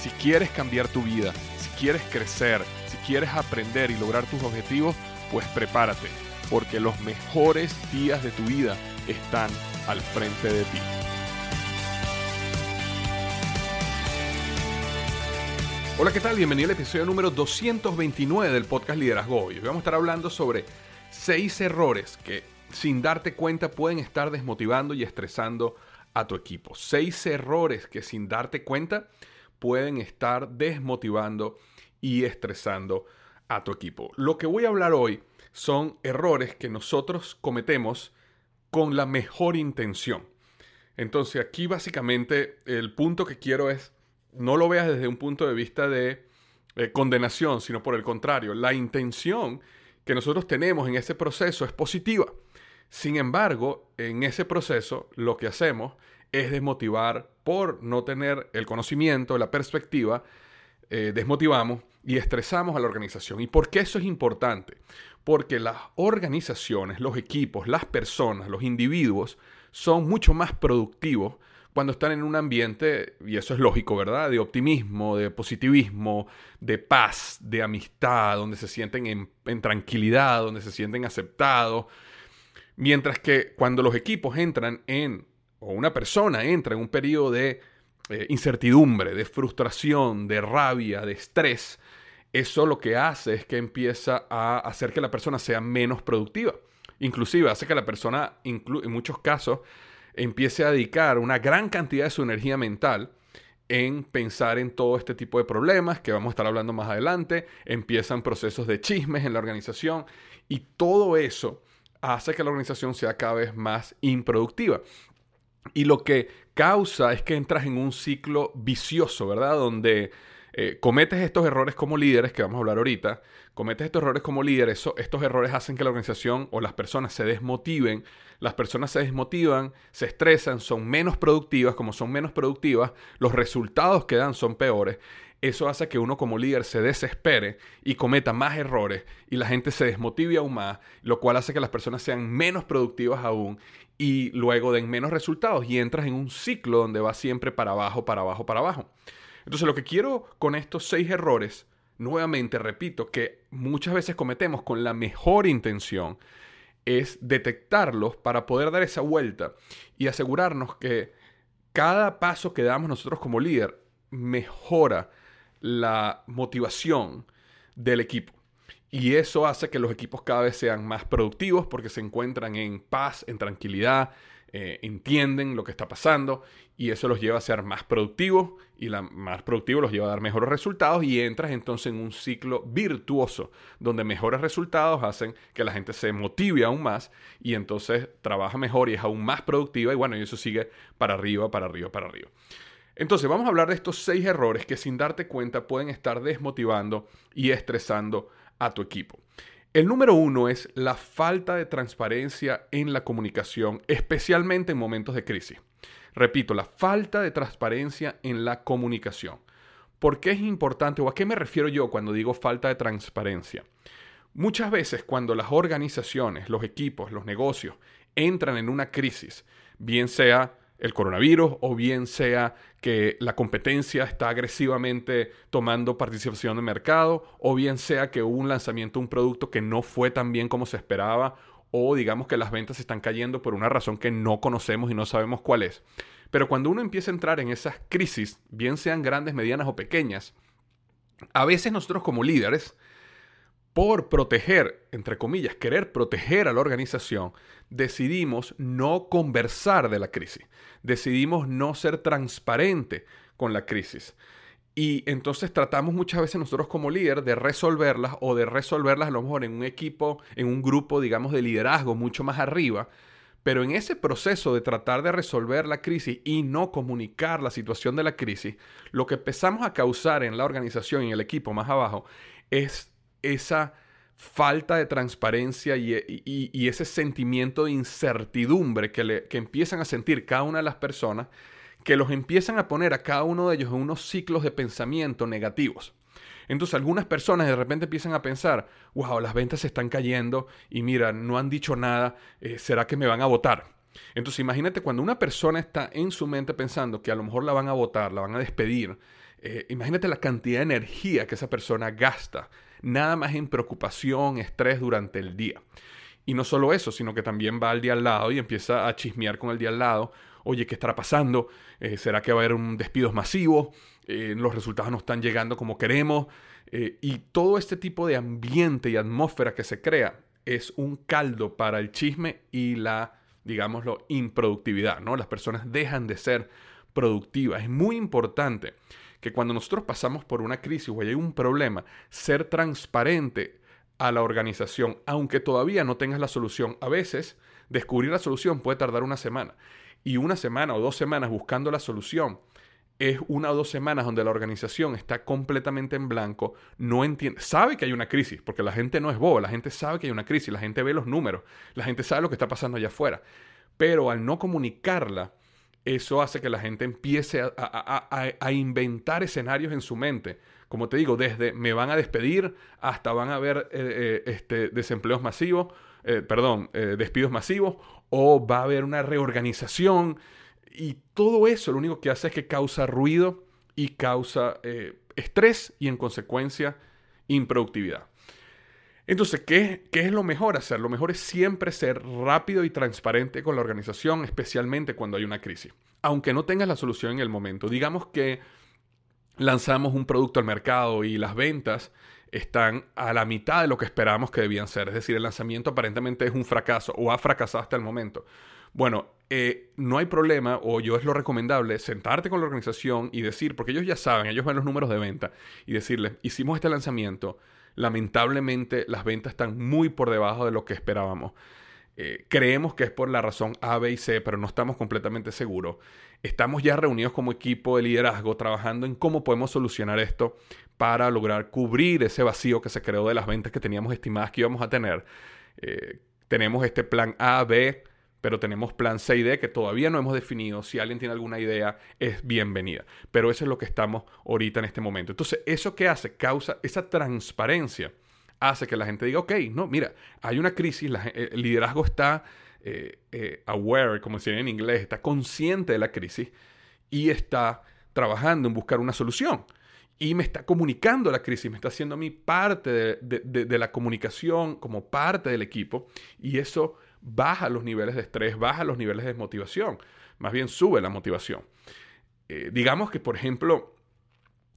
Si quieres cambiar tu vida, si quieres crecer, si quieres aprender y lograr tus objetivos, pues prepárate, porque los mejores días de tu vida están al frente de ti. Hola, ¿qué tal? Bienvenido al episodio número 229 del podcast Liderazgo Hoy. Vamos a estar hablando sobre seis errores que sin darte cuenta pueden estar desmotivando y estresando a tu equipo. Seis errores que sin darte cuenta pueden estar desmotivando y estresando a tu equipo. Lo que voy a hablar hoy son errores que nosotros cometemos con la mejor intención. Entonces aquí básicamente el punto que quiero es no lo veas desde un punto de vista de eh, condenación, sino por el contrario, la intención que nosotros tenemos en ese proceso es positiva. Sin embargo, en ese proceso lo que hacemos es desmotivar por no tener el conocimiento, la perspectiva, eh, desmotivamos y estresamos a la organización. ¿Y por qué eso es importante? Porque las organizaciones, los equipos, las personas, los individuos son mucho más productivos cuando están en un ambiente, y eso es lógico, ¿verdad? De optimismo, de positivismo, de paz, de amistad, donde se sienten en, tranquilidad, donde se sienten aceptados. Mientras que cuando los equipos entran en, o una persona entra en un periodo de eh, incertidumbre, de frustración, de rabia, de estrés, eso lo que hace es que empieza a hacer que la persona sea menos productiva. Inclusive hace que la persona, en muchos casos, empiece a dedicar una gran cantidad de su energía mental en pensar en todo este tipo de problemas que vamos a estar hablando más adelante, empiezan procesos de chismes en la organización y todo eso hace que la organización sea cada vez más improductiva. Y lo que causa es que entras en un ciclo vicioso, ¿verdad? Donde eh, cometes estos errores como líderes, que vamos a hablar ahorita, cometes estos errores como líderes, estos errores hacen que la organización o las personas se desmotiven, las personas se desmotivan, se estresan, son menos productivas, como son menos productivas, los resultados que dan son peores. Eso hace que uno como líder se desespere y cometa más errores y la gente se desmotive aún más, lo cual hace que las personas sean menos productivas aún y luego den menos resultados y entras en un ciclo donde va siempre para abajo, para abajo, para abajo. Entonces lo que quiero con estos seis errores, nuevamente repito, que muchas veces cometemos con la mejor intención, es detectarlos para poder dar esa vuelta y asegurarnos que cada paso que damos nosotros como líder mejora la motivación del equipo. Y eso hace que los equipos cada vez sean más productivos porque se encuentran en paz, en tranquilidad, eh, entienden lo que está pasando y eso los lleva a ser más productivos y la, más productivo los lleva a dar mejores resultados y entras entonces en un ciclo virtuoso donde mejores resultados hacen que la gente se motive aún más y entonces trabaja mejor y es aún más productiva y bueno, y eso sigue para arriba, para arriba, para arriba. Entonces vamos a hablar de estos seis errores que sin darte cuenta pueden estar desmotivando y estresando a tu equipo. El número uno es la falta de transparencia en la comunicación, especialmente en momentos de crisis. Repito, la falta de transparencia en la comunicación. ¿Por qué es importante o a qué me refiero yo cuando digo falta de transparencia? Muchas veces cuando las organizaciones, los equipos, los negocios entran en una crisis, bien sea el coronavirus o bien sea que la competencia está agresivamente tomando participación de mercado o bien sea que hubo un lanzamiento de un producto que no fue tan bien como se esperaba o digamos que las ventas están cayendo por una razón que no conocemos y no sabemos cuál es. Pero cuando uno empieza a entrar en esas crisis, bien sean grandes, medianas o pequeñas, a veces nosotros como líderes, por proteger, entre comillas, querer proteger a la organización, decidimos no conversar de la crisis, decidimos no ser transparente con la crisis. Y entonces tratamos muchas veces nosotros como líder de resolverlas o de resolverlas a lo mejor en un equipo, en un grupo, digamos, de liderazgo mucho más arriba. Pero en ese proceso de tratar de resolver la crisis y no comunicar la situación de la crisis, lo que empezamos a causar en la organización y en el equipo más abajo es esa falta de transparencia y, ese sentimiento de incertidumbre que, empiezan a sentir cada una de las personas que los empiezan a poner a cada uno de ellos en unos ciclos de pensamiento negativos. Entonces algunas personas de repente empiezan a pensar, wow, las ventas se están cayendo y mira, no han dicho nada, eh, ¿será que me van a votar? Entonces imagínate cuando una persona está en su mente pensando que a lo mejor la van a votar, la van a despedir, eh, imagínate la cantidad de energía que esa persona gasta, nada más en preocupación, estrés durante el día. Y no solo eso, sino que también va al día al lado y empieza a chismear con el día al lado oye, ¿qué estará pasando? Eh, ¿Será que va a haber un despido masivo? Eh, los resultados no están llegando como queremos. Eh, y todo este tipo de ambiente y atmósfera que se crea es un caldo para el chisme y la, digámoslo, improductividad, ¿no? Las personas dejan de ser productivas. Es muy importante que cuando nosotros pasamos por una crisis o hay un problema, ser transparente a la organización, aunque todavía no tengas la solución. A veces, descubrir la solución puede tardar una semana y una semana o dos semanas buscando la solución, es una o dos semanas donde la organización está completamente en blanco, no entiende, sabe que hay una crisis, porque la gente no es boba, la gente sabe que hay una crisis, la gente ve los números, la gente sabe lo que está pasando allá afuera, pero al no comunicarla, eso hace que la gente empiece a, inventar escenarios en su mente. Como te digo, desde me van a despedir hasta van a haber eh, eh, este, desempleos masivos, eh, perdón, despidos masivos o va a haber una reorganización y todo eso lo único que hace es que causa ruido y causa estrés y en consecuencia improductividad. Entonces, ¿qué, ¿qué, es lo mejor hacer? Lo mejor es siempre ser rápido y transparente con la organización, especialmente cuando hay una crisis. Aunque no tengas la solución en el momento. Digamos que lanzamos un producto al mercado y las ventas están a la mitad de lo que esperábamos que debían ser. Es decir, el lanzamiento aparentemente es un fracaso o ha fracasado hasta el momento. Bueno, eh, no hay problema, o yo es lo recomendable, sentarte con la organización y decir, porque ellos ya saben, ellos ven los números de venta, y decirles, hicimos este lanzamiento, lamentablemente las ventas están muy por debajo de lo que esperábamos. Eh, creemos que es por la razón A, B y C, pero no estamos completamente seguros. Estamos ya reunidos como equipo de liderazgo trabajando en cómo podemos solucionar esto para lograr cubrir ese vacío que se creó de las ventas que teníamos estimadas que íbamos a tener. Eh, tenemos este plan A, B, pero tenemos plan C y D que todavía no hemos definido. Si alguien tiene alguna idea, es bienvenida. Pero eso es lo que estamos ahorita en este momento. Entonces, ¿eso qué hace? Causa esa transparencia. Hace que la gente diga, ok, no, mira, hay una crisis, el liderazgo está eh, eh, aware, como se dice en inglés, está consciente de la crisis y está trabajando en buscar una solución y me está comunicando la crisis, me está haciendo a mí parte de, la comunicación como parte del equipo y eso baja los niveles de estrés, baja los niveles de desmotivación, más bien sube la motivación. Eh, digamos que, por ejemplo,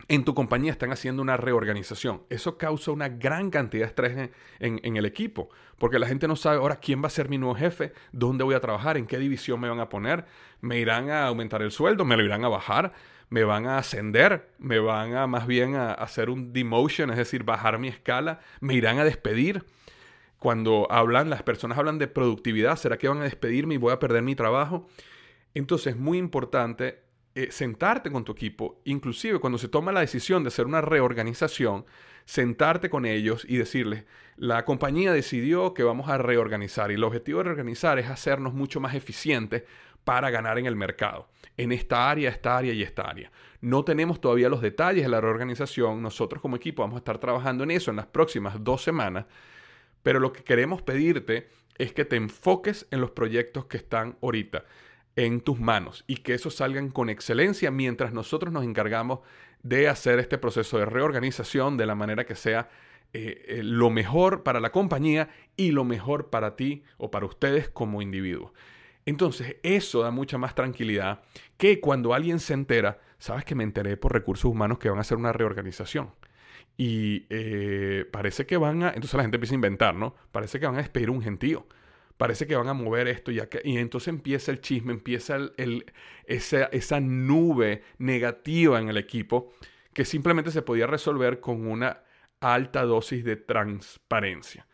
en tu compañía están haciendo una reorganización. Eso causa una gran cantidad de estrés en, el equipo, porque la gente no sabe ahora quién va a ser mi nuevo jefe, dónde voy a trabajar, en qué división me van a poner, me irán a aumentar el sueldo, me lo irán a bajar, me van a ascender, me van a más bien a, hacer un demotion, es decir, bajar mi escala, me irán a despedir. Cuando hablan, las personas hablan de productividad, ¿será que van a despedirme y voy a perder mi trabajo? Entonces es muy importante eh, sentarte con tu equipo, inclusive cuando se toma la decisión de hacer una reorganización, sentarte con ellos y decirles, la compañía decidió que vamos a reorganizar y el objetivo de reorganizar es hacernos mucho más eficientes para ganar en el mercado, en esta área, esta área y esta área. No tenemos todavía los detalles de la reorganización, nosotros como equipo vamos a estar trabajando en eso en las próximas dos semanas, pero lo que queremos pedirte es que te enfoques en los proyectos que están ahorita en tus manos y que esos salgan con excelencia mientras nosotros nos encargamos de hacer este proceso de reorganización de la manera que sea eh, eh, lo mejor para la compañía y lo mejor para ti o para ustedes como individuos. Entonces, eso da mucha más tranquilidad que cuando alguien se entera, sabes que me enteré por recursos humanos que van a hacer una reorganización. Y eh, parece que van a, entonces la gente empieza a inventar, ¿no? Parece que van a despedir un gentío. Parece que van a mover esto y, y entonces empieza el chisme, empieza el, esa, esa nube negativa en el equipo que simplemente se podía resolver con una alta dosis de transparencia.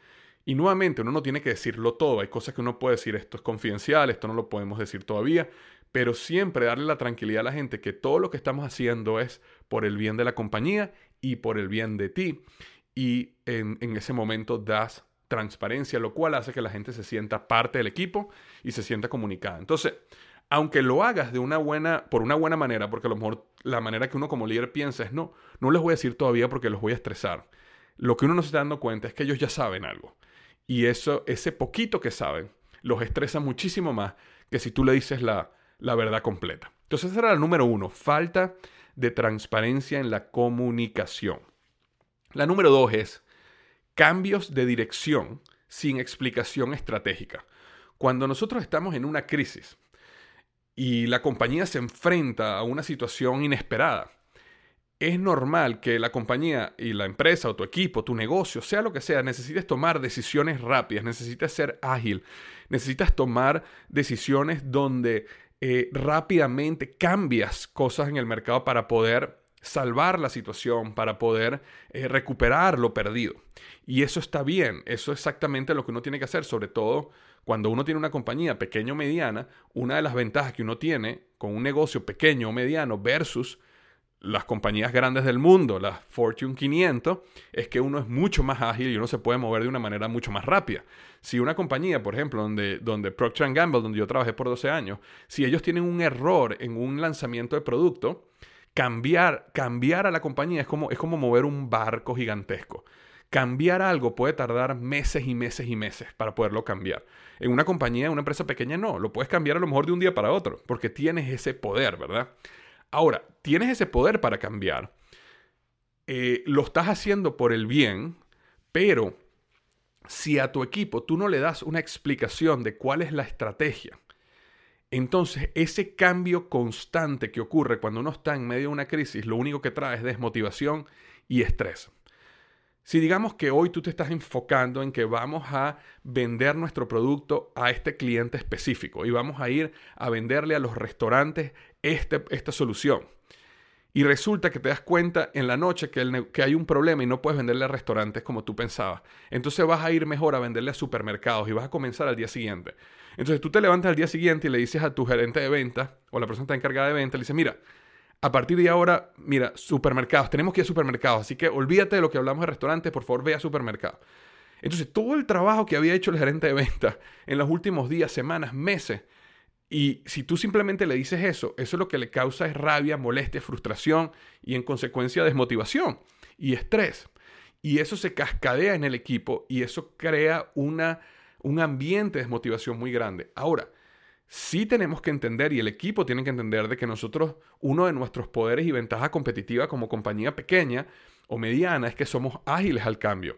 Y nuevamente, uno no tiene que decirlo todo. Hay cosas que uno puede decir, esto es confidencial, esto no lo podemos decir todavía, pero siempre darle la tranquilidad a la gente que todo lo que estamos haciendo es por el bien de la compañía y por el bien de ti. Y en, ese momento das transparencia, lo cual hace que la gente se sienta parte del equipo y se sienta comunicada. Entonces, aunque lo hagas de una buena, por una buena manera, porque a lo mejor la manera que uno como líder piensa es no, no les voy a decir todavía porque los voy a estresar. Lo que uno no se está dando cuenta es que ellos ya saben algo. Y eso, ese poquito que saben, los estresa muchísimo más que si tú le dices la, la verdad completa. Entonces, esa era la número uno, falta de transparencia en la comunicación. La número dos es cambios de dirección sin explicación estratégica. Cuando nosotros estamos en una crisis y la compañía se enfrenta a una situación inesperada, es normal que la compañía y la empresa o tu equipo, tu negocio, sea lo que sea, necesites tomar decisiones rápidas, necesitas ser ágil, necesitas tomar decisiones donde eh, rápidamente cambias cosas en el mercado para poder salvar la situación, para poder eh, recuperar lo perdido. Y eso está bien, eso es exactamente lo que uno tiene que hacer, sobre todo cuando uno tiene una compañía pequeña o mediana, una de las ventajas que uno tiene con un negocio pequeño o mediano versus las compañías grandes del mundo, las Fortune 500, es que uno es mucho más ágil y uno se puede mover de una manera mucho más rápida. Si una compañía, por ejemplo, donde, donde Procter Gamble, donde yo trabajé por 12 años, si ellos tienen un error en un lanzamiento de producto, cambiar, cambiar a la compañía es como, es como mover un barco gigantesco. Cambiar algo puede tardar meses y meses y meses para poderlo cambiar. En una compañía, en una empresa pequeña, no. Lo puedes cambiar a lo mejor de un día para otro, porque tienes ese poder, ¿verdad? Ahora, tienes ese poder para cambiar. Eh, lo estás haciendo por el bien, pero si a tu equipo tú no le das una explicación de cuál es la estrategia, entonces ese cambio constante que ocurre cuando uno está en medio de una crisis, lo único que trae es desmotivación y estrés. Si digamos que hoy tú te estás enfocando en que vamos a vender nuestro producto a este cliente específico y vamos a ir a venderle a los restaurantes este, esta solución. Y resulta que te das cuenta en la noche que, hay un problema y no puedes venderle a restaurantes como tú pensabas. Entonces vas a ir mejor a venderle a supermercados y vas a comenzar al día siguiente. Entonces tú te levantas al día siguiente y le dices a tu gerente de venta o la persona que está encargada de venta, le dices, mira, a partir de ahora, mira, supermercados, tenemos que ir a supermercados, así que olvídate de lo que hablamos de restaurantes, por favor ve a supermercados. Entonces todo el trabajo que había hecho el gerente de venta en los últimos días, semanas, meses, y si tú simplemente le dices eso, eso lo que le causa es rabia, molestia, frustración y en consecuencia desmotivación y estrés. Y eso se cascadea en el equipo y eso crea una, un ambiente de desmotivación muy grande. Ahora, sí tenemos que entender y el equipo tiene que entender de que nosotros, uno de nuestros poderes y ventajas competitivas como compañía pequeña o mediana es que somos ágiles al cambio.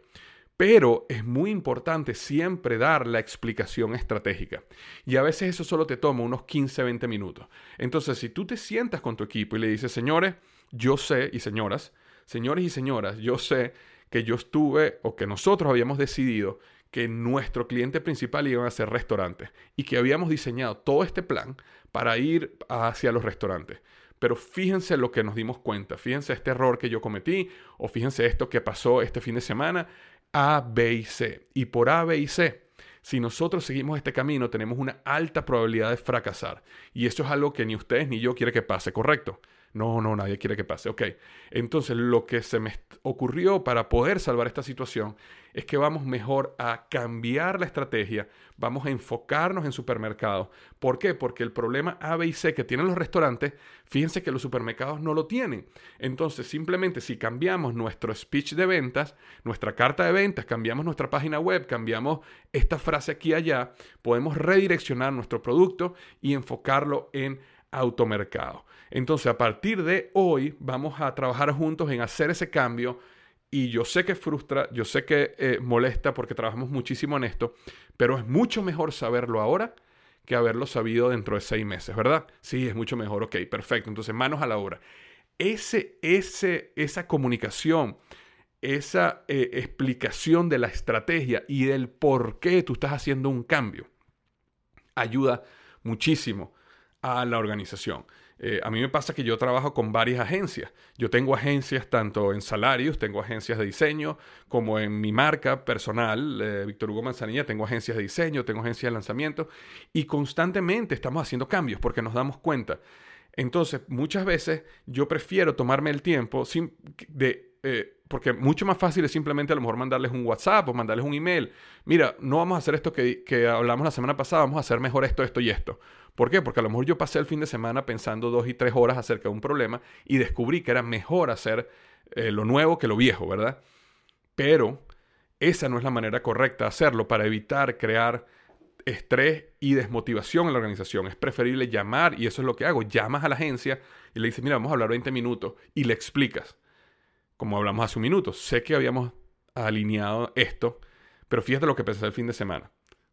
Pero es muy importante siempre dar la explicación estratégica. Y a veces eso solo te toma unos 15, 20 minutos. Entonces, si tú te sientas con tu equipo y le dices, señores, yo sé, y señoras, señores y señoras, yo sé que yo estuve o que nosotros habíamos decidido que nuestro cliente principal iban a ser restaurantes y que habíamos diseñado todo este plan para ir hacia los restaurantes. Pero fíjense lo que nos dimos cuenta, fíjense este error que yo cometí o fíjense esto que pasó este fin de semana, A, B y C. Y por A, B y C, si nosotros seguimos este camino, tenemos una alta probabilidad de fracasar. Y eso es algo que ni ustedes ni yo quiere que pase, ¿correcto? No, no, nadie quiere que pase. Ok, entonces lo que se me ocurrió para poder salvar esta situación es que vamos mejor a cambiar la estrategia, vamos a enfocarnos en supermercados. ¿Por qué? Porque el problema A, B y C que tienen los restaurantes, fíjense que los supermercados no lo tienen. Entonces, simplemente si cambiamos nuestro speech de ventas, nuestra carta de ventas, cambiamos nuestra página web, cambiamos esta frase aquí y allá, podemos redireccionar nuestro producto y enfocarlo en automercado. Entonces, a partir de hoy vamos a trabajar juntos en hacer ese cambio. Y yo sé que frustra, yo sé que eh, molesta porque trabajamos muchísimo en esto, pero es mucho mejor saberlo ahora que haberlo sabido dentro de seis meses, ¿verdad? Sí, es mucho mejor, ok, perfecto. Entonces, manos a la obra. Ese, ese, esa comunicación, esa eh, explicación de la estrategia y del por qué tú estás haciendo un cambio, ayuda muchísimo a la organización. Eh, a mí me pasa que yo trabajo con varias agencias. Yo tengo agencias tanto en salarios, tengo agencias de diseño, como en mi marca personal, eh, Víctor Hugo Manzanilla, tengo agencias de diseño, tengo agencias de lanzamiento y constantemente estamos haciendo cambios porque nos damos cuenta. Entonces, muchas veces yo prefiero tomarme el tiempo de... Eh, porque mucho más fácil es simplemente a lo mejor mandarles un WhatsApp o mandarles un email. Mira, no vamos a hacer esto que, que hablamos la semana pasada, vamos a hacer mejor esto, esto y esto. ¿Por qué? Porque a lo mejor yo pasé el fin de semana pensando dos y tres horas acerca de un problema y descubrí que era mejor hacer eh, lo nuevo que lo viejo, ¿verdad? Pero esa no es la manera correcta de hacerlo para evitar crear estrés y desmotivación en la organización. Es preferible llamar, y eso es lo que hago, llamas a la agencia y le dices, mira, vamos a hablar 20 minutos y le explicas, como hablamos hace un minuto, sé que habíamos alineado esto, pero fíjate lo que pensé el fin de semana.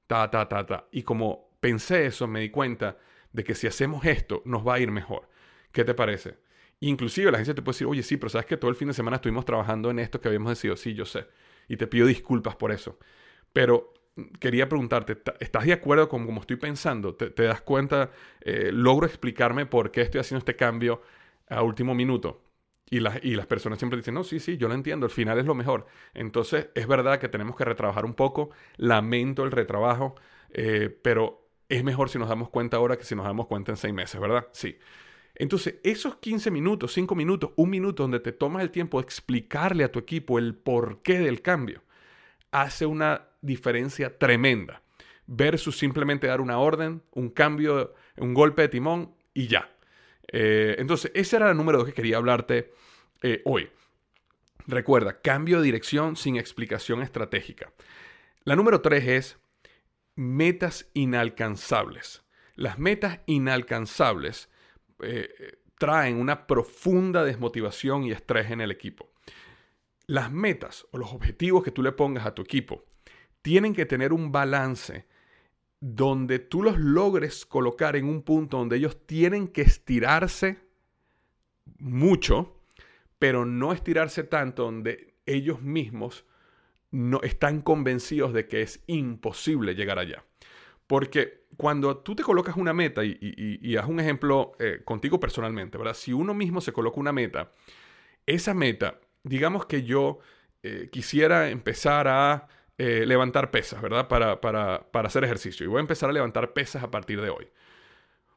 Ta, ta, ta, ta. Y como pensé eso, me di cuenta de que si hacemos esto, nos va a ir mejor. ¿Qué te parece? Inclusive la agencia te puede decir, oye, sí, pero sabes que todo el fin de semana estuvimos trabajando en esto que habíamos decidido. Sí, yo sé. Y te pido disculpas por eso. Pero mm, quería preguntarte, ¿estás de acuerdo con cómo estoy pensando? ¿Te, das cuenta? Eh, ¿Logro explicarme por qué estoy haciendo este cambio a último minuto? Y las, y las personas siempre dicen, no, sí, sí, yo lo entiendo, al final es lo mejor. Entonces, es verdad que tenemos que retrabajar un poco, lamento el retrabajo, eh, pero es mejor si nos damos cuenta ahora que si nos damos cuenta en seis meses, ¿verdad? Sí. Entonces, esos 15 minutos, 5 minutos, un minuto donde te tomas el tiempo de explicarle a tu equipo el porqué del cambio, hace una diferencia tremenda. Versus simplemente dar una orden, un cambio, un golpe de timón y ya. Eh, entonces, ese era el número dos que quería hablarte eh, hoy. Recuerda, cambio de dirección sin explicación estratégica. La número tres es metas inalcanzables. Las metas inalcanzables eh, traen una profunda desmotivación y estrés en el equipo. Las metas o los objetivos que tú le pongas a tu equipo tienen que tener un balance donde tú los logres colocar en un punto donde ellos tienen que estirarse mucho, pero no estirarse tanto donde ellos mismos no están convencidos de que es imposible llegar allá. Porque cuando tú te colocas una meta, y, haz un ejemplo eh, contigo personalmente, ¿verdad? Si uno mismo se coloca una meta, esa meta, digamos que yo eh, quisiera empezar a eh, levantar pesas, ¿verdad? Para, para, para hacer ejercicio. Y voy a empezar a levantar pesas a partir de hoy.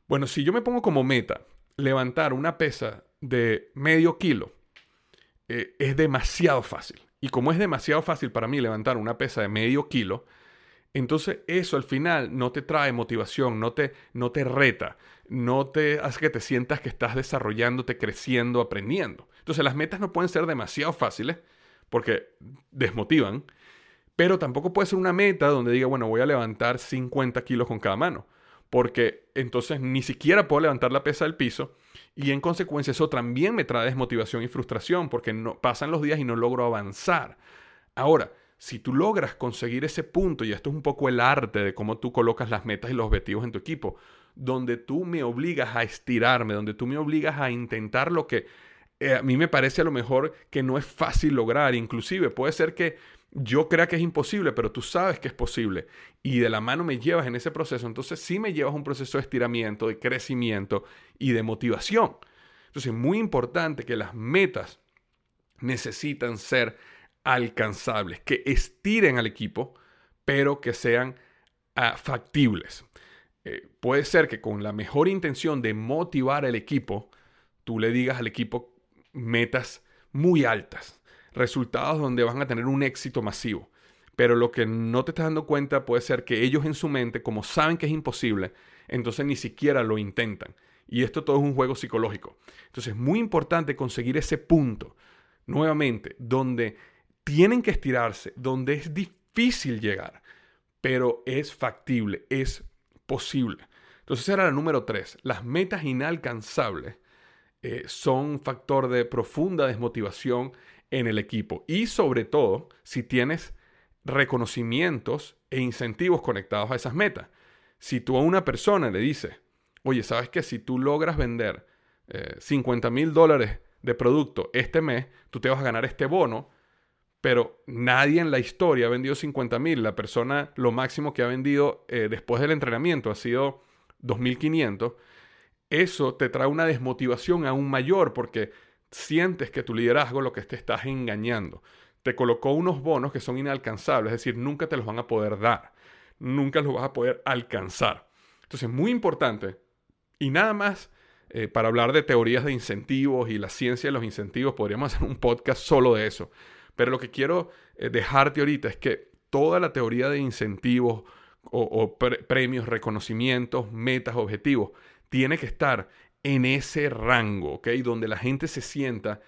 Bueno, si yo me pongo como meta levantar una pesa de medio kilo, es demasiado fácil. Y como es demasiado fácil para mí levantar una pesa de medio kilo, entonces eso al final no te trae motivación, no te, no te reta, no te hace que te sientas que estás desarrollándote, creciendo, aprendiendo. Entonces las metas no pueden ser demasiado fáciles porque desmotivan, pero tampoco puede ser una meta donde diga, bueno, voy a levantar 50 kilos con cada mano, porque entonces ni siquiera puedo levantar la pesa del piso y en consecuencia eso también me trae desmotivación y frustración porque no, pasan los días y no logro avanzar. Ahora, si tú logras conseguir ese punto, y esto es un poco el arte de cómo tú colocas las metas y los objetivos en tu equipo, donde tú me obligas a estirarme, donde tú me obligas a intentar lo que eh, a mí me parece a lo mejor que no es fácil lograr, inclusive puede ser que yo crea que es imposible, pero tú sabes que es posible y de la mano me llevas en ese proceso, entonces sí me llevas un proceso de estiramiento, de crecimiento y de motivación. Entonces es muy importante que las metas necesitan ser alcanzables, que estiren al equipo, pero que sean ah, factibles. Eh, puede ser que con la mejor intención de motivar al equipo, tú le digas al equipo metas muy altas, resultados donde van a tener un éxito masivo. Pero lo que no te estás dando cuenta puede ser que ellos en su mente, como saben que es imposible, entonces ni siquiera lo intentan. Y esto todo es un juego psicológico. Entonces es muy importante conseguir ese punto, nuevamente, donde tienen que estirarse, donde es difícil llegar, pero es factible, es posible. Entonces era la número tres. Las metas inalcanzables eh, son factor de profunda desmotivación en el equipo. Y sobre todo, si tienes reconocimientos e incentivos conectados a esas metas. Si tú a una persona le dices, oye, ¿sabes qué? Si tú logras vender 50 eh, mil dólares de producto este mes, tú te vas a ganar este bono, pero nadie en la historia ha vendido 50 mil. La persona, lo máximo que ha vendido eh, después del entrenamiento ha sido 2.500. Eso te trae una desmotivación aún mayor porque sientes que tu liderazgo lo que te estás engañando. Te colocó unos bonos que son inalcanzables, es decir, nunca te los van a poder dar, nunca los vas a poder alcanzar. Entonces, muy importante, y nada más eh, para hablar de teorías de incentivos y la ciencia de los incentivos, podríamos hacer un podcast solo de eso. Pero lo que quiero eh, dejarte ahorita es que toda la teoría de incentivos o, premios, reconocimientos, metas, objetivos, tiene que estar en ese rango, ¿ok? Donde la gente se sienta,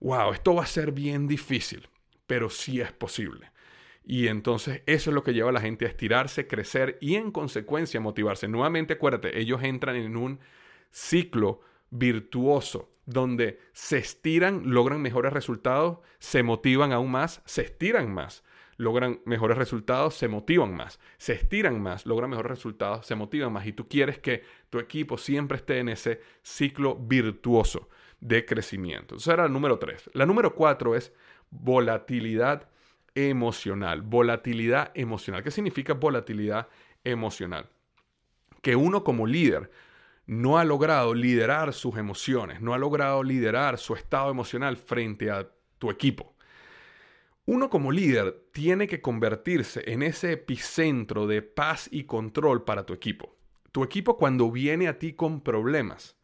wow, esto va a ser bien difícil, pero sí es posible. Y entonces eso es lo que lleva a la gente a estirarse, crecer y en consecuencia motivarse. Nuevamente, acuérdate, ellos entran en un ciclo virtuoso donde se estiran, logran mejores resultados, se motivan aún más, se estiran más, logran mejores resultados, se motivan más, se estiran más, logran mejores resultados, se motivan más. Y tú quieres que tu equipo siempre esté en ese ciclo virtuoso de crecimiento. Eso era el número tres. La número cuatro es volatilidad emocional. Volatilidad emocional. ¿Qué significa volatilidad emocional? Que uno como líder no ha logrado liderar sus emociones, no ha logrado liderar su estado emocional frente a tu equipo. Uno como líder tiene que convertirse en ese epicentro de paz y control para tu equipo. Tu equipo cuando viene a ti con problemas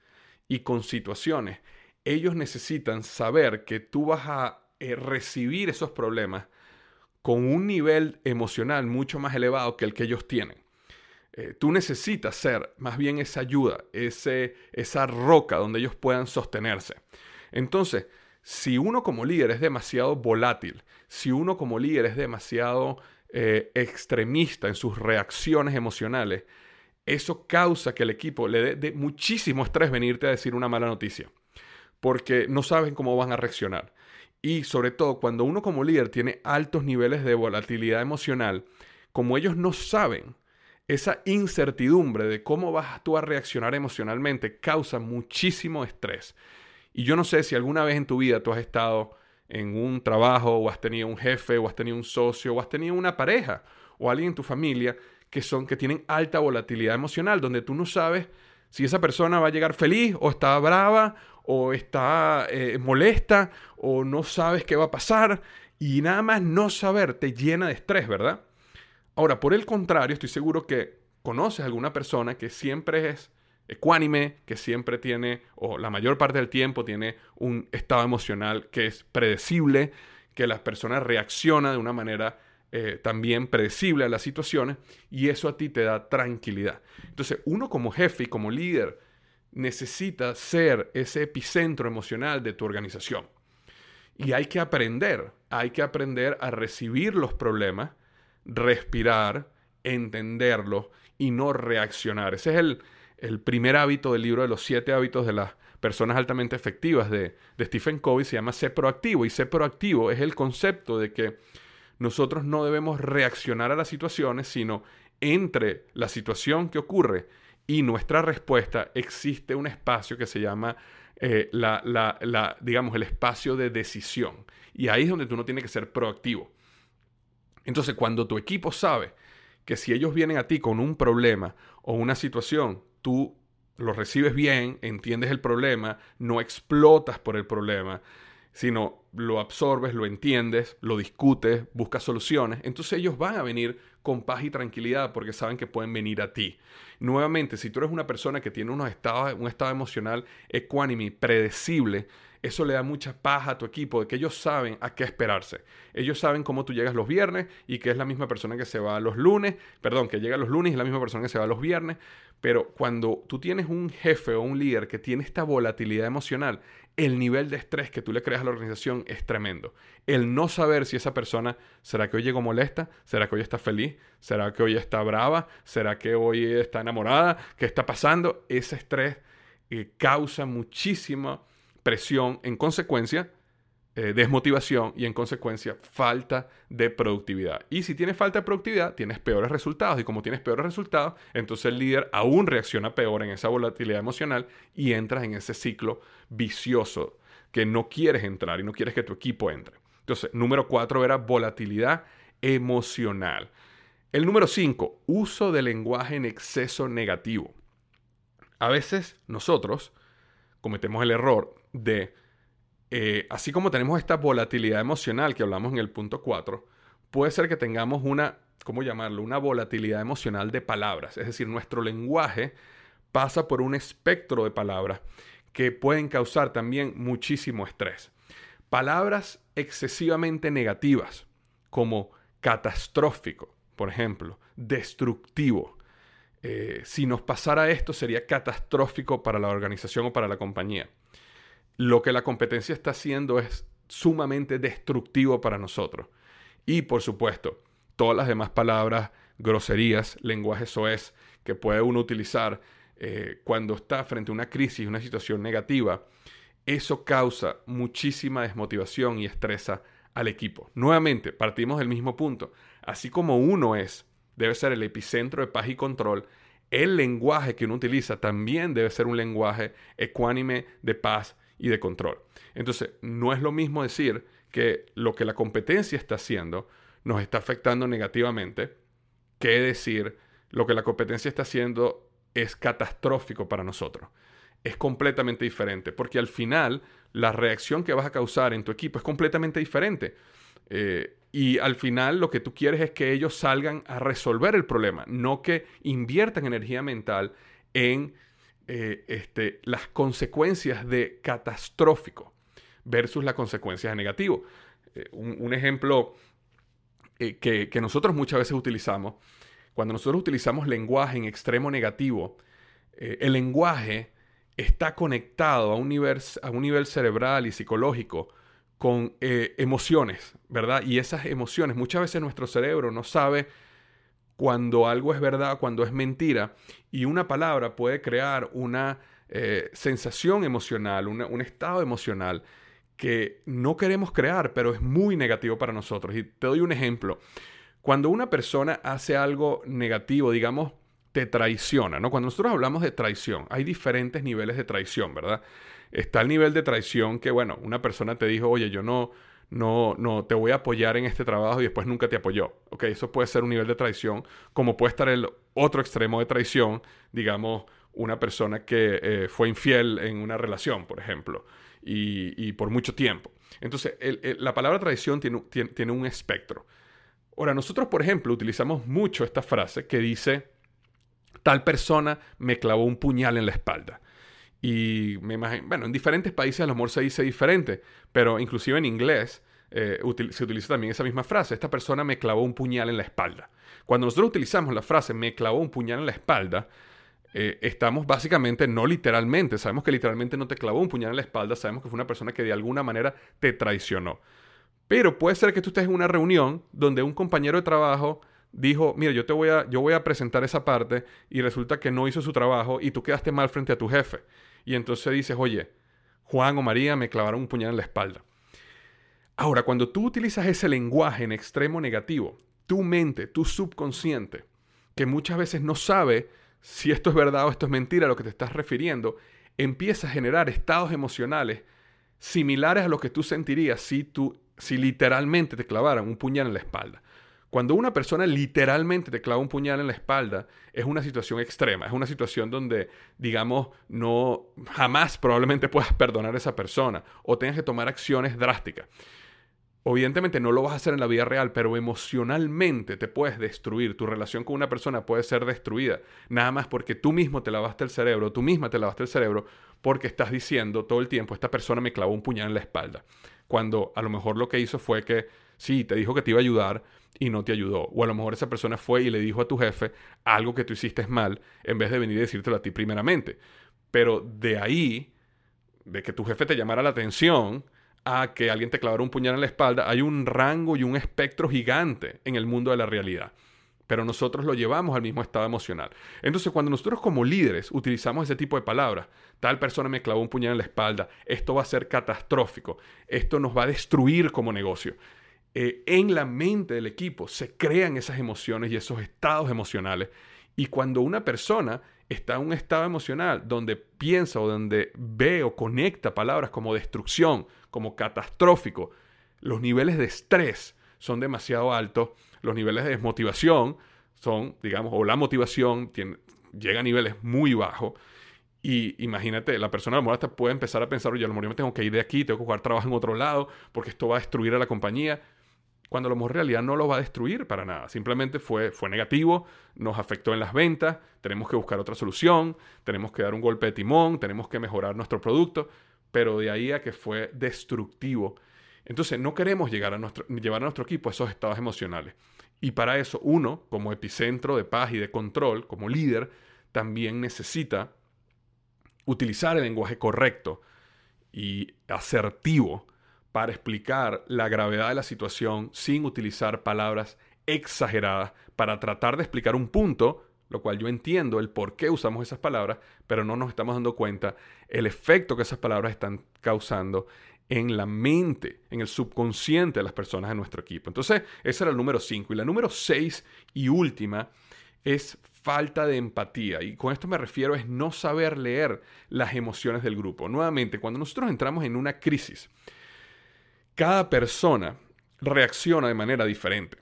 y con situaciones, ellos necesitan saber que tú vas a eh, recibir esos problemas con un nivel emocional mucho más elevado que el que ellos tienen. Eh, tú necesitas ser más bien esa ayuda, ese, esa roca donde ellos puedan sostenerse. Entonces, si uno como líder es demasiado volátil, si uno como líder es demasiado eh, extremista en sus reacciones emocionales, eso causa que el equipo le dé muchísimo estrés venirte a decir una mala noticia, porque no saben cómo van a reaccionar. Y sobre todo, cuando uno como líder tiene altos niveles de volatilidad emocional, como ellos no saben esa incertidumbre de cómo vas tú a reaccionar emocionalmente causa muchísimo estrés. Y yo no sé si alguna vez en tu vida tú has estado en un trabajo o has tenido un jefe o has tenido un socio o has tenido una pareja o alguien en tu familia que son que tienen alta volatilidad emocional donde tú no sabes si esa persona va a llegar feliz o está brava o está eh, molesta o no sabes qué va a pasar y nada más no saber te llena de estrés, ¿verdad? Ahora, por el contrario, estoy seguro que conoces a alguna persona que siempre es ecuánime, que siempre tiene, o la mayor parte del tiempo tiene un estado emocional que es predecible, que las personas reaccionan de una manera eh, también predecible a las situaciones y eso a ti te da tranquilidad. Entonces, uno como jefe y como líder necesita ser ese epicentro emocional de tu organización. Y hay que aprender, hay que aprender a recibir los problemas, respirar, entenderlo y no reaccionar. Ese es el, primer hábito del libro de los siete hábitos de las personas altamente efectivas de, de Stephen Covey, se llama ser proactivo. Y ser proactivo es el concepto de que nosotros no debemos reaccionar a las situaciones, sino entre la situación que ocurre y nuestra respuesta existe un espacio que se llama eh, la, la, digamos, el espacio de decisión. Y ahí es donde tú no tienes que ser proactivo. Entonces, cuando tu equipo sabe que si ellos vienen a ti con un problema o una situación, tú lo recibes bien, entiendes el problema, no explotas por el problema, sino lo absorbes, lo entiendes, lo discutes, buscas soluciones, entonces ellos van a venir con paz y tranquilidad porque saben que pueden venir a ti. Nuevamente, si tú eres una persona que tiene un estado emocional ecuánime, predecible, eso le da mucha paz a tu equipo de que ellos saben a qué esperarse. Ellos saben cómo tú llegas los viernes y que es la misma persona que se va los lunes, perdón, que llega los lunes y es la misma persona que se va los viernes. Pero cuando tú tienes un jefe o un líder que tiene esta volatilidad emocional, el nivel de estrés que tú le creas a la organización es tremendo. El no saber si esa persona, ¿será que hoy llegó molesta? ¿Será que hoy está feliz? ¿Será que hoy está brava? ¿Será que hoy está enamorada? ¿Qué está pasando? Ese estrés eh, causa muchísima presión. En consecuencia, eh, desmotivación y en consecuencia falta de productividad. Y si tienes falta de productividad, tienes peores resultados. Y como tienes peores resultados, entonces el líder aún reacciona peor en esa volatilidad emocional y entras en ese ciclo vicioso que no quieres entrar y no quieres que tu equipo entre. Entonces, número cuatro era volatilidad emocional. El número cinco, uso de lenguaje en exceso negativo. A veces nosotros cometemos el error de eh, así como tenemos esta volatilidad emocional que hablamos en el punto 4, puede ser que tengamos una, ¿cómo llamarlo? Una volatilidad emocional de palabras. Es decir, nuestro lenguaje pasa por un espectro de palabras que pueden causar también muchísimo estrés. Palabras excesivamente negativas, como catastrófico, por ejemplo, destructivo. Eh, si nos pasara esto sería catastrófico para la organización o para la compañía lo que la competencia está haciendo es sumamente destructivo para nosotros. Y por supuesto, todas las demás palabras, groserías, lenguaje soez que puede uno utilizar eh, cuando está frente a una crisis, una situación negativa, eso causa muchísima desmotivación y estresa al equipo. Nuevamente, partimos del mismo punto. Así como uno es, debe ser el epicentro de paz y control, el lenguaje que uno utiliza también debe ser un lenguaje ecuánime de paz y de control. Entonces, no es lo mismo decir que lo que la competencia está haciendo nos está afectando negativamente que decir lo que la competencia está haciendo es catastrófico para nosotros. Es completamente diferente, porque al final la reacción que vas a causar en tu equipo es completamente diferente. Eh, y al final lo que tú quieres es que ellos salgan a resolver el problema, no que inviertan energía mental en eh, este, las consecuencias de catastrófico versus las consecuencias de negativo. Eh, un, ejemplo eh, que, nosotros muchas veces utilizamos, cuando nosotros utilizamos lenguaje en extremo negativo, el lenguaje está conectado a un nivel, a un nivel cerebral y psicológico con emociones, ¿verdad? Y esas emociones, muchas veces nuestro cerebro no sabe cuando algo es verdad, cuando es mentira, y una palabra puede crear una eh, sensación emocional, un estado emocional que no queremos crear, pero es muy negativo para nosotros. Y te doy un ejemplo. Cuando una persona hace algo negativo, digamos, te traiciona, ¿no? Cuando nosotros hablamos de traición, hay diferentes niveles de traición, ¿verdad? Está el nivel de traición que, bueno, una persona te dijo, oye, yo no, no, no, te voy a apoyar en este trabajo y después nunca te apoyó. Ok, eso puede ser un nivel de traición, como puede estar el otro extremo de traición, digamos, una persona que eh, fue infiel en una relación, por ejemplo, y, por mucho tiempo. Entonces, la palabra traición tiene, tiene un espectro. Ahora, nosotros, por ejemplo, utilizamos mucho esta frase que dice, tal persona me clavó un puñal en la espalda. Y me imagino, bueno, en diferentes países a lo mejor se dice diferente, pero inclusive en inglés eh, se utiliza también esa misma frase. Esta persona me clavó un puñal en la espalda. Cuando nosotros utilizamos la frase me clavó un puñal en la espalda, eh, estamos básicamente, no literalmente, sabemos que literalmente no te clavó un puñal en la espalda, sabemos que fue una persona que de alguna manera te traicionó. Pero puede ser que tú estés en una reunión donde un compañero de trabajo dijo, mira, yo te voy a, yo voy a presentar esa parte y resulta que no hizo su trabajo y tú quedaste mal frente a tu jefe. Y entonces dices, oye, Juan o María me clavaron un puñal en la espalda. Ahora, cuando tú utilizas ese lenguaje en extremo negativo, tu mente, tu subconsciente, que muchas veces no sabe si esto es verdad o esto es mentira a lo que te estás refiriendo, empieza a generar estados emocionales similares a lo que tú sentirías si tú si literalmente te clavaran un puñal en la espalda. Cuando una persona literalmente te clava un puñal en la espalda, es una situación extrema, es una situación donde, digamos, no jamás probablemente puedas perdonar a esa persona o tengas que tomar acciones drásticas. Evidentemente no lo vas a hacer en la vida real, pero emocionalmente te puedes destruir. Tu relación con una persona puede ser destruida. Nada más porque tú mismo te lavaste el cerebro, tú misma te lavaste el cerebro porque estás diciendo todo el tiempo, esta persona me clavó un puñal en la espalda. Cuando a lo mejor lo que hizo fue que, sí, te dijo que te iba a ayudar, y no te ayudó. O a lo mejor esa persona fue y le dijo a tu jefe algo que tú hiciste mal en vez de venir y decírtelo a ti primeramente. Pero de ahí, de que tu jefe te llamara la atención a que alguien te clavara un puñal en la espalda, hay un rango y un espectro gigante en el mundo de la realidad. pero nosotros lo llevamos al mismo estado emocional. Entonces, cuando nosotros como líderes utilizamos ese tipo de palabras, tal persona me clavó un puñal en la espalda, esto va a ser catastrófico, esto nos va a destruir como negocio. Eh, en la mente del equipo se crean esas emociones y esos estados emocionales. Y cuando una persona está en un estado emocional donde piensa o donde ve o conecta palabras como destrucción, como catastrófico, los niveles de estrés son demasiado altos, los niveles de desmotivación son, digamos, o la motivación llega a niveles muy bajos. Y imagínate, la persona a lo mejor puede empezar a pensar, oye, a lo mejor me tengo que ir de aquí, tengo que jugar trabajo en otro lado, porque esto va a destruir a la compañía cuando lo mejor en realidad no lo va a destruir para nada. Simplemente fue, fue negativo, nos afectó en las ventas, tenemos que buscar otra solución, tenemos que dar un golpe de timón, tenemos que mejorar nuestro producto, pero de ahí a que fue destructivo. Entonces no queremos llegar a nuestro, llevar a nuestro equipo a esos estados emocionales. Y para eso uno, como epicentro de paz y de control, como líder, también necesita utilizar el lenguaje correcto y asertivo para explicar la gravedad de la situación sin utilizar palabras exageradas para tratar de explicar un punto, lo cual yo entiendo el por qué usamos esas palabras, pero no nos estamos dando cuenta el efecto que esas palabras están causando en la mente, en el subconsciente de las personas de nuestro equipo. Entonces, ese era el número 5. Y la número 6 y última es falta de empatía. Y con esto me refiero es no saber leer las emociones del grupo. Nuevamente, cuando nosotros entramos en una crisis, cada persona reacciona de manera diferente.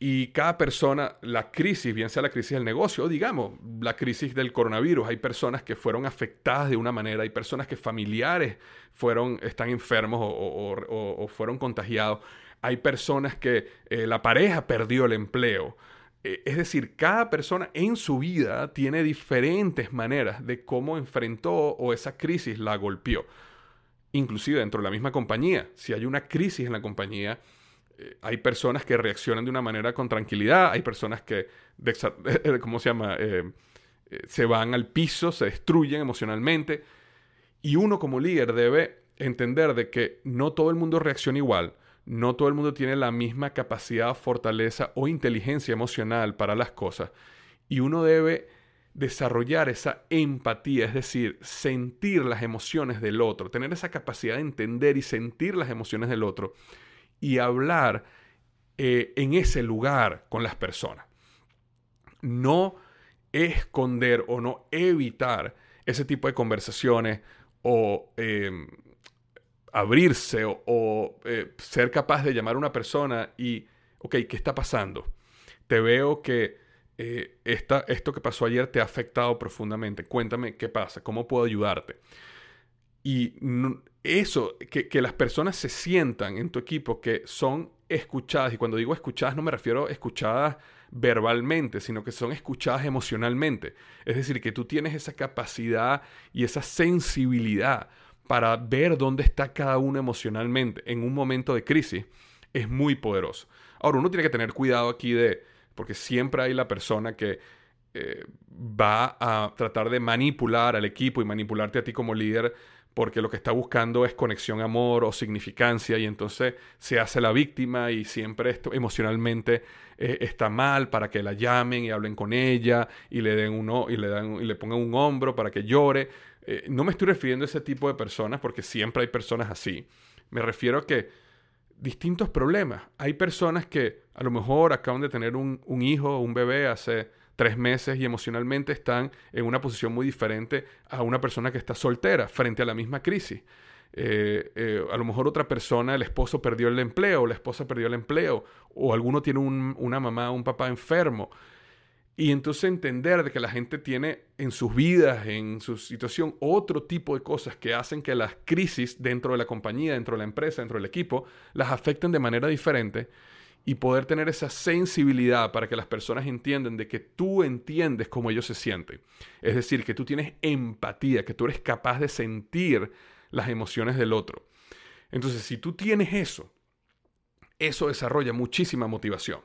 Y cada persona, la crisis, bien sea la crisis del negocio o digamos la crisis del coronavirus, hay personas que fueron afectadas de una manera, hay personas que familiares fueron, están enfermos o, fueron contagiados, hay personas que eh, la pareja perdió el empleo. Eh, es decir, cada persona en su vida tiene diferentes maneras de cómo enfrentó o esa crisis la golpeó inclusive dentro de la misma compañía. Si hay una crisis en la compañía, eh, hay personas que reaccionan de una manera con tranquilidad, hay personas que, ¿cómo se llama? Eh, eh, se van al piso, se destruyen emocionalmente. Y uno como líder debe entender de que no todo el mundo reacciona igual, no todo el mundo tiene la misma capacidad, fortaleza o inteligencia emocional para las cosas. Y uno debe desarrollar esa empatía, es decir, sentir las emociones del otro, tener esa capacidad de entender y sentir las emociones del otro y hablar eh, en ese lugar con las personas. No esconder o no evitar ese tipo de conversaciones o em, abrirse o, eh, ser capaz de llamar a una persona y, ok, ¿qué está pasando? Te veo que eh, esto que pasó ayer te ha afectado profundamente. Cuéntame qué pasa, cómo puedo ayudarte. Y eso, que, que, las personas se sientan en tu equipo que son escuchadas, y cuando digo escuchadas no me refiero a escuchadas verbalmente, sino que son escuchadas emocionalmente. Es decir, que tú tienes esa capacidad y esa sensibilidad para ver dónde está cada uno emocionalmente en un momento de crisis, es muy poderoso. Ahora, uno tiene que tener cuidado aquí de, porque siempre hay la persona que eh, va a tratar de manipular al equipo y manipularte a ti como líder porque lo que está buscando es conexión, amor o significancia y entonces se hace la víctima y siempre esto emocionalmente eh, está mal para que la llamen y hablen con ella y le den uno y le dan y le pongan un hombro para que llore. Eh, no me estoy refiriendo a ese tipo de personas porque siempre hay personas así. Me refiero a que distintos problemas. Hay personas que a lo mejor acaban de tener un, hijo o un bebé hace tres meses y emocionalmente están en una posición muy diferente a una persona que está soltera frente a la misma crisis. Eh, eh, a lo mejor otra persona, el esposo perdió el empleo, la esposa perdió el empleo, o alguno tiene una mamá o un papá enfermo. Y entonces entender de que la gente tiene en sus vidas, en su situación, otro tipo de cosas que hacen que las crisis dentro de la compañía, dentro de la empresa, dentro del equipo, las afecten de manera diferente y poder tener esa sensibilidad para que las personas entiendan de que tú entiendes cómo ellos se sienten. Es decir, que tú tienes empatía, que tú eres capaz de sentir las emociones del otro. Entonces, si tú tienes eso, eso desarrolla muchísima motivación.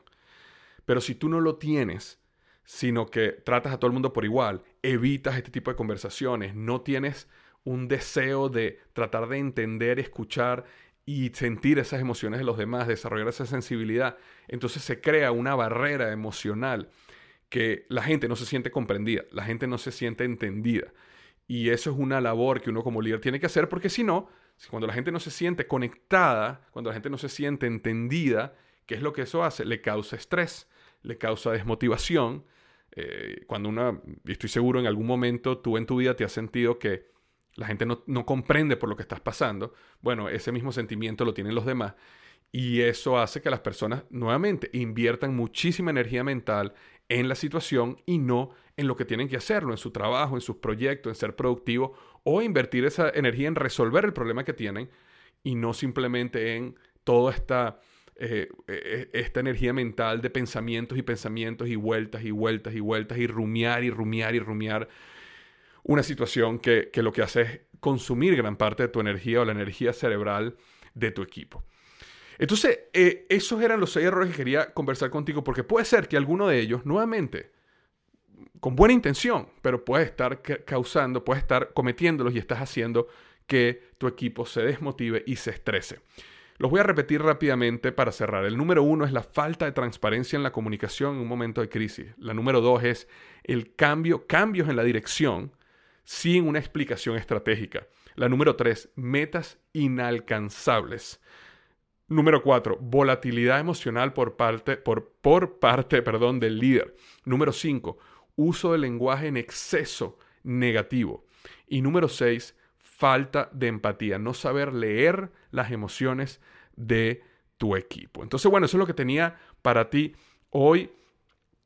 Pero si tú no lo tienes, sino que tratas a todo el mundo por igual, evitas este tipo de conversaciones, no tienes un deseo de tratar de entender, escuchar y sentir esas emociones de los demás, desarrollar esa sensibilidad, entonces se crea una barrera emocional que la gente no se siente comprendida, la gente no se siente entendida. Y eso es una labor que uno como líder tiene que hacer porque si no, cuando la gente no se siente conectada, cuando la gente no se siente entendida, ¿qué es lo que eso hace? Le causa estrés, le causa desmotivación. Eh, cuando una, estoy seguro en algún momento tú en tu vida te has sentido que la gente no, no comprende por lo que estás pasando, bueno, ese mismo sentimiento lo tienen los demás. Y eso hace que las personas nuevamente inviertan muchísima energía mental en la situación y no en lo que tienen que hacerlo, en su trabajo, en sus proyectos, en ser productivo o invertir esa energía en resolver el problema que tienen y no simplemente en toda esta, eh, esta energía mental de pensamientos y pensamientos y vueltas y vueltas y vueltas y rumiar y rumiar y rumiar una situación que, que lo que hace es consumir gran parte de tu energía o la energía cerebral de tu equipo. Entonces, eh, esos eran los seis errores que quería conversar contigo, porque puede ser que alguno de ellos, nuevamente, con buena intención, pero puede estar causando, puede estar cometiéndolos y estás haciendo que tu equipo se desmotive y se estrese. Los voy a repetir rápidamente para cerrar. El número uno es la falta de transparencia en la comunicación en un momento de crisis. La número dos es el cambio, cambios en la dirección sin una explicación estratégica. La número tres, metas inalcanzables. Número 4. Volatilidad emocional por parte, por, por parte perdón, del líder. Número 5. Uso del lenguaje en exceso negativo. Y número 6. Falta de empatía. No saber leer las emociones de tu equipo. Entonces, bueno, eso es lo que tenía para ti hoy.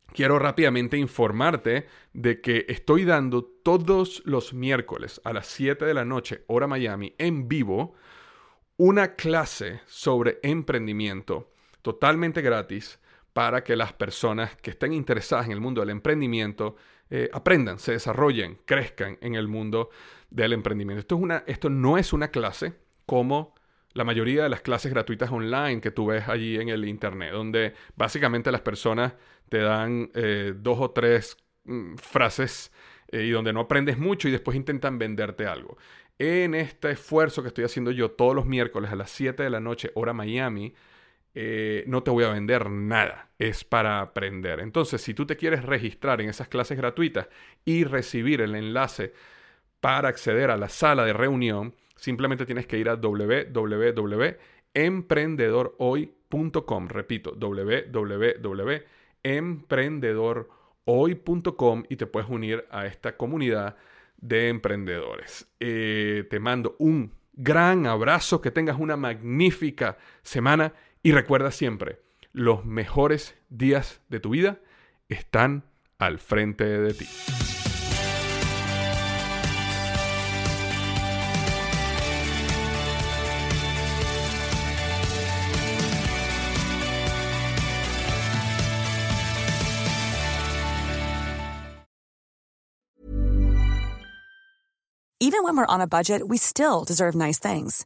Quiero rápidamente informarte de que estoy dando todos los miércoles a las 7 de la noche, hora Miami, en vivo, una clase sobre emprendimiento totalmente gratis para que las personas que estén interesadas en el mundo del emprendimiento eh, aprendan, se desarrollen, crezcan en el mundo del emprendimiento. Esto, es una, esto no es una clase como la mayoría de las clases gratuitas online que tú ves allí en el Internet, donde básicamente las personas te dan eh, dos o tres mm, frases eh, y donde no aprendes mucho y después intentan venderte algo en este esfuerzo que estoy haciendo yo todos los miércoles a las 7 de la noche, hora Miami, eh, no te voy a vender nada, es para aprender. Entonces, si tú te quieres registrar en esas clases gratuitas y recibir el enlace para acceder a la sala de reunión, simplemente tienes que ir a www.emprendedorhoy.com. Repito, www.emprendedorhoy.com y te puedes unir a esta comunidad de emprendedores. Eh, te mando un gran abrazo, que tengas una magnífica semana y recuerda siempre, los mejores días de tu vida están al frente de ti. Even when we're on a budget, we still deserve nice things.